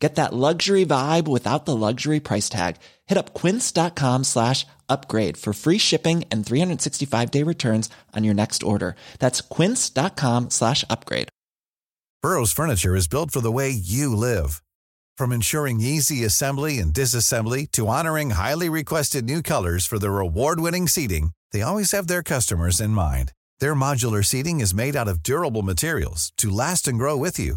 Get that luxury vibe without the luxury price tag. Hit up quince.com slash upgrade for free shipping and 365 day returns on your next order. That's quince.com slash upgrade. Burrow's furniture is built for the way you live. From ensuring easy assembly and disassembly to honoring highly requested new colors for their award winning seating, they always have their customers in mind. Their modular seating is made out of durable materials to last and grow with you.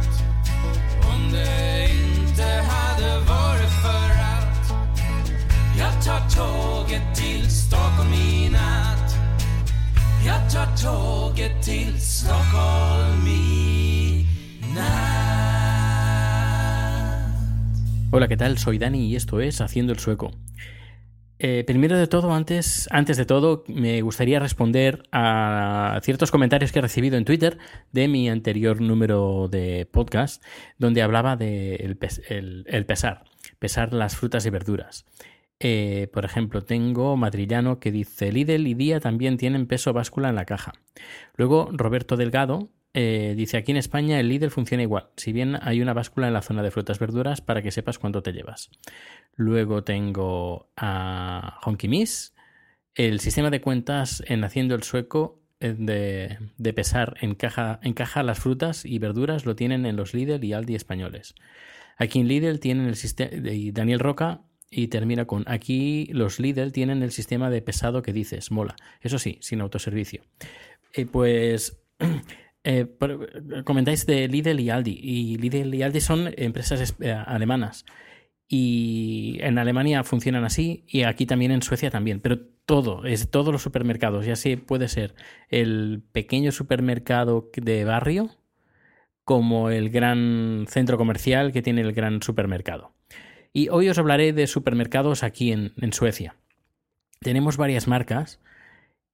Hola, ¿qué tal? Soy Dani y esto es Haciendo el Sueco. Eh, primero de todo, antes, antes de todo, me gustaría responder a ciertos comentarios que he recibido en Twitter de mi anterior número de podcast, donde hablaba de el pesar, pesar las frutas y verduras. Eh, por ejemplo, tengo Madrillano que dice Lidl y Día también tienen peso báscula en la caja. Luego Roberto Delgado eh, dice aquí en España el Lidl funciona igual, si bien hay una báscula en la zona de frutas verduras para que sepas cuánto te llevas. Luego tengo a Honky Miss. El sistema de cuentas en Haciendo el Sueco eh, de, pesar encaja, encaja las frutas y verduras lo tienen en los Lidl y Aldi españoles. Aquí en Lidl tienen el sistema. Daniel Roca y termina con aquí los Lidl tienen el sistema de pesado que dices, mola. Eso sí, sin autoservicio. Eh, pues eh, por- comentáis de Lidl y Aldi. Y Lidl y Aldi son empresas es- eh, alemanas. Y en Alemania funcionan así y aquí también en Suecia también. Pero todo, es todos los supermercados. Ya sé, puede ser el pequeño supermercado de barrio como el gran centro comercial que tiene el gran supermercado. Y hoy os hablaré de supermercados aquí en, Suecia. Tenemos varias marcas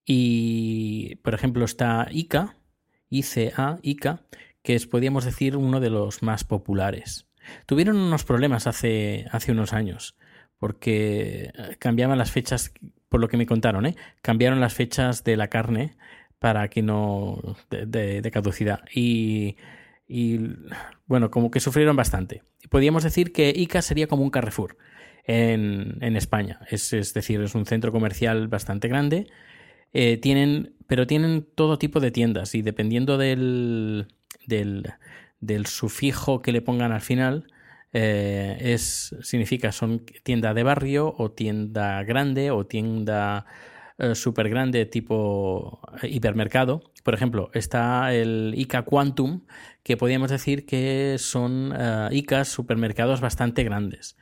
y, por ejemplo, está ICA, ICA, ICA, que es, podríamos decir, uno de los más populares. Tuvieron unos problemas hace, hace unos años, porque eh, cambiaban las fechas, por lo que me contaron, ¿eh? cambiaron las fechas de la carne para que no. de- de caducidad. Y, y, bueno, como que sufrieron bastante. Podríamos decir que ICA sería como un Carrefour en, en España. Es, es decir, es un centro comercial bastante grande. Eh, tienen, pero tienen todo tipo de tiendas y dependiendo del, del, del sufijo que le pongan al final, eh, es, significa son tienda de barrio o tienda grande o tienda eh, súper grande tipo eh, hipermercado. Por ejemplo, está el ICA Quantum, que podríamos decir que son eh, ICAs supermercados bastante grandes.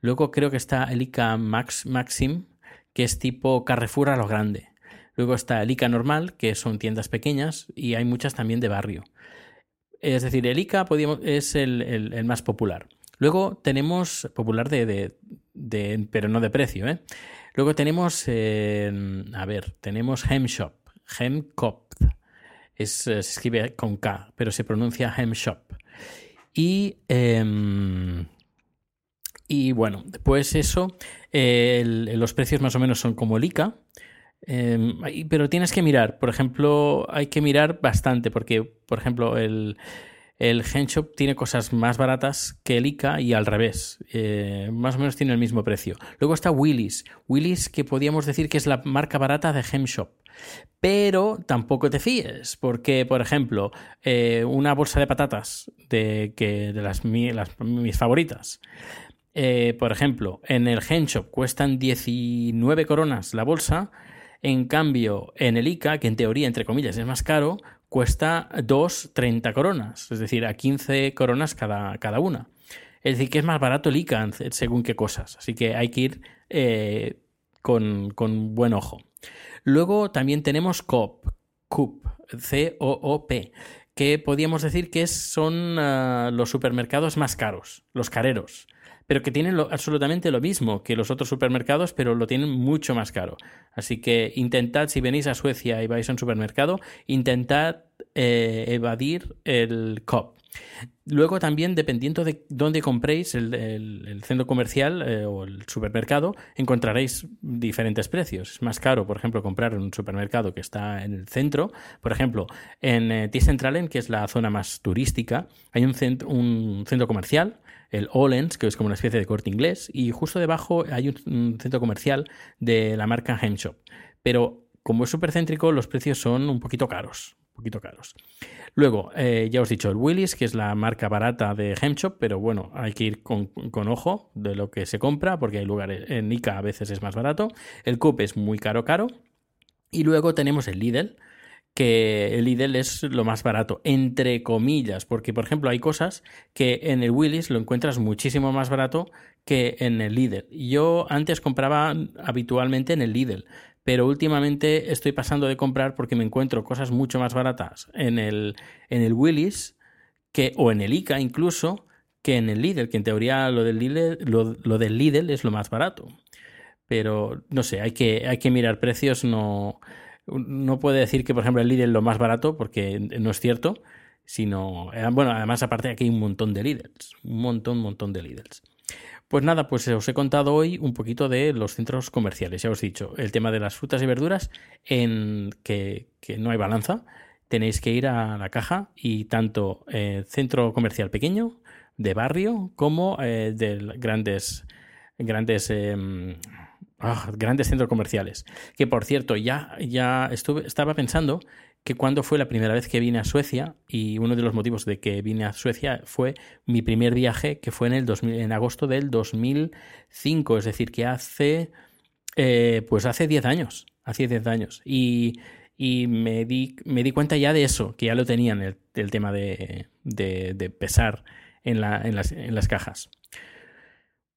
Luego creo que está el ICA Max, Maxim, que es tipo Carrefour a lo grande. Luego está el ICA normal, que son tiendas pequeñas, y hay muchas también de barrio. Es decir, el ICA podíamos- es el, más popular. Luego tenemos popular de, de- de- pero no de precio, ¿eh? Luego tenemos, eh, a ver, tenemos Hemshop, Hemkop. Es, se escribe con K, pero se pronuncia Hemshop. Y, em, y bueno, pues eso, los precios más o menos son como el ICA. Y- pero tienes que mirar, por ejemplo, hay que mirar bastante, porque, por ejemplo, el, el Genshop tiene cosas más baratas que el ICA y al revés. Eh, más o menos tiene el mismo precio. Luego está Willis. Willis, que podríamos decir que es la marca barata de Hemshop. Pero tampoco te fíes, porque, por ejemplo, eh, una bolsa de patatas de, que, de las, mi- las- mis favoritas. Eh, por ejemplo, en el Genshop cuestan 19 coronas la bolsa, en cambio, en el ICA, que en teoría, entre comillas, es más caro, cuesta 2,30 coronas, es decir, a 15 coronas cada, cada una. Es decir, que es más barato el ICA según qué cosas. Así que hay que ir eh, con, con, buen ojo. Luego también tenemos COP, COOP, C-O-O-P, que podríamos decir que son uh, los supermercados más caros, los careros pero que tienen absolutamente lo mismo que los otros supermercados, pero lo tienen mucho más caro. Así que intentad, si venís a Suecia y vais a un supermercado, intentad eh, evadir el COP. Luego también, dependiendo de dónde compréis el, centro comercial eh, o el supermercado, encontraréis diferentes precios. Es más caro, por ejemplo, comprar en un supermercado que está en el centro. Por ejemplo, en eh, T-Centralen, que es la zona más turística, hay un, un centro comercial el Olens, que es como una especie de corte inglés, y justo debajo hay un, centro comercial de la marca Hemshop. Pero como es súper céntrico, los precios son un poquito caros. Un poquito caros. Luego, eh, ya os he dicho, el Willis, que es la marca barata de Hemshop, pero bueno, hay que ir con, ojo de lo que se compra, porque hay lugares, en Ica a veces es más barato. El Coop es muy caro, caro. Y luego tenemos el Lidl, que el Lidl es lo más barato, entre comillas, porque por ejemplo hay cosas que en el Willis lo encuentras muchísimo más barato que en el Lidl. Yo antes compraba habitualmente en el Lidl, pero últimamente estoy pasando de comprar porque me encuentro cosas mucho más baratas en el, en el Willis que, o en el ICA incluso que en el Lidl, que en teoría lo del Lidl, lo, del Lidl es lo más barato. Pero no sé, hay que, hay que mirar precios, no no puede decir que, por ejemplo, el Lidl es lo más barato, porque no es cierto, sino, eh, bueno, además aparte aquí hay un montón de Lidls, un montón, montón de Lidls. Pues nada, pues os he contado hoy un poquito de los centros comerciales, ya os he dicho, el tema de las frutas y verduras, en que, no hay balanza, tenéis que ir a la caja y tanto eh, centro comercial pequeño, de barrio, como eh, de grandes, grandes em, Ah, grandes centros comerciales. Que por cierto, ya, ya estuve, estaba pensando que cuando fue la primera vez que vine a Suecia, y uno de los motivos de que vine a Suecia fue mi primer viaje, que fue en, el 2000, en agosto del 2005, es decir, que hace, eh, pues hace 10 años, hace 10 años. Y, y me, di, me di cuenta ya de eso, que ya lo tenían, el, el tema de, de, de pesar en, la, en, las, en las cajas.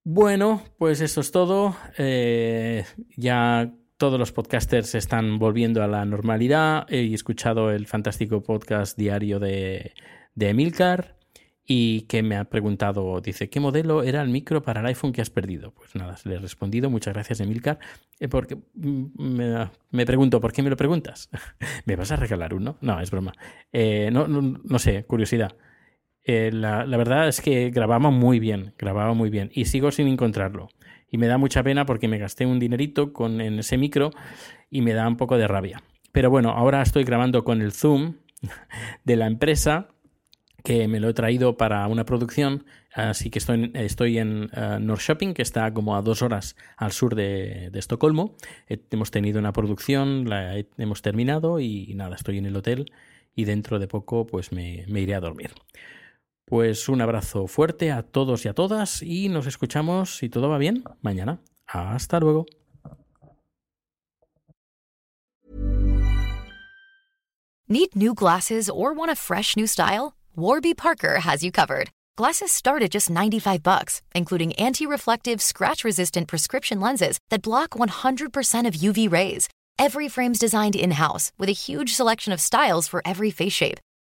Bueno, pues eso es todo. Eh, ya todos los podcasters están volviendo a la normalidad. He escuchado el fantástico podcast diario de, Emilcar y que me ha preguntado, dice, ¿qué modelo era el micro para el iPhone que has perdido? Pues nada, le he respondido, muchas gracias Emilcar, eh, porque mm, me, pregunto, ¿por qué me lo preguntas? ¿Me vas a regalar uno? No, es broma. Eh, no, no, no sé, curiosidad. Eh, la, verdad es que grababa muy bien, grababa muy bien y sigo sin encontrarlo. Y me da mucha pena porque me gasté un dinerito con, en ese micro y me da un poco de rabia. Pero bueno, ahora estoy grabando con el Zoom de la empresa que me lo he traído para una producción, así que estoy, estoy en uh, North Shopping, que está como a dos horas al sur de, Estocolmo. hemos tenido una producción, la hemos terminado y, nada, estoy en el hotel y dentro de poco pues me iré a dormir. Pues un abrazo fuerte a todos y a todas y nos escuchamos, si todo va bien, mañana. Hasta luego. Need new glasses or want a fresh new style? Warby Parker has you covered. Glasses start at just 95 bucks, including anti-reflective, scratch-resistant prescription lenses that block 100% of UV rays. Every frame's designed in-house with a huge selection of styles for every face shape.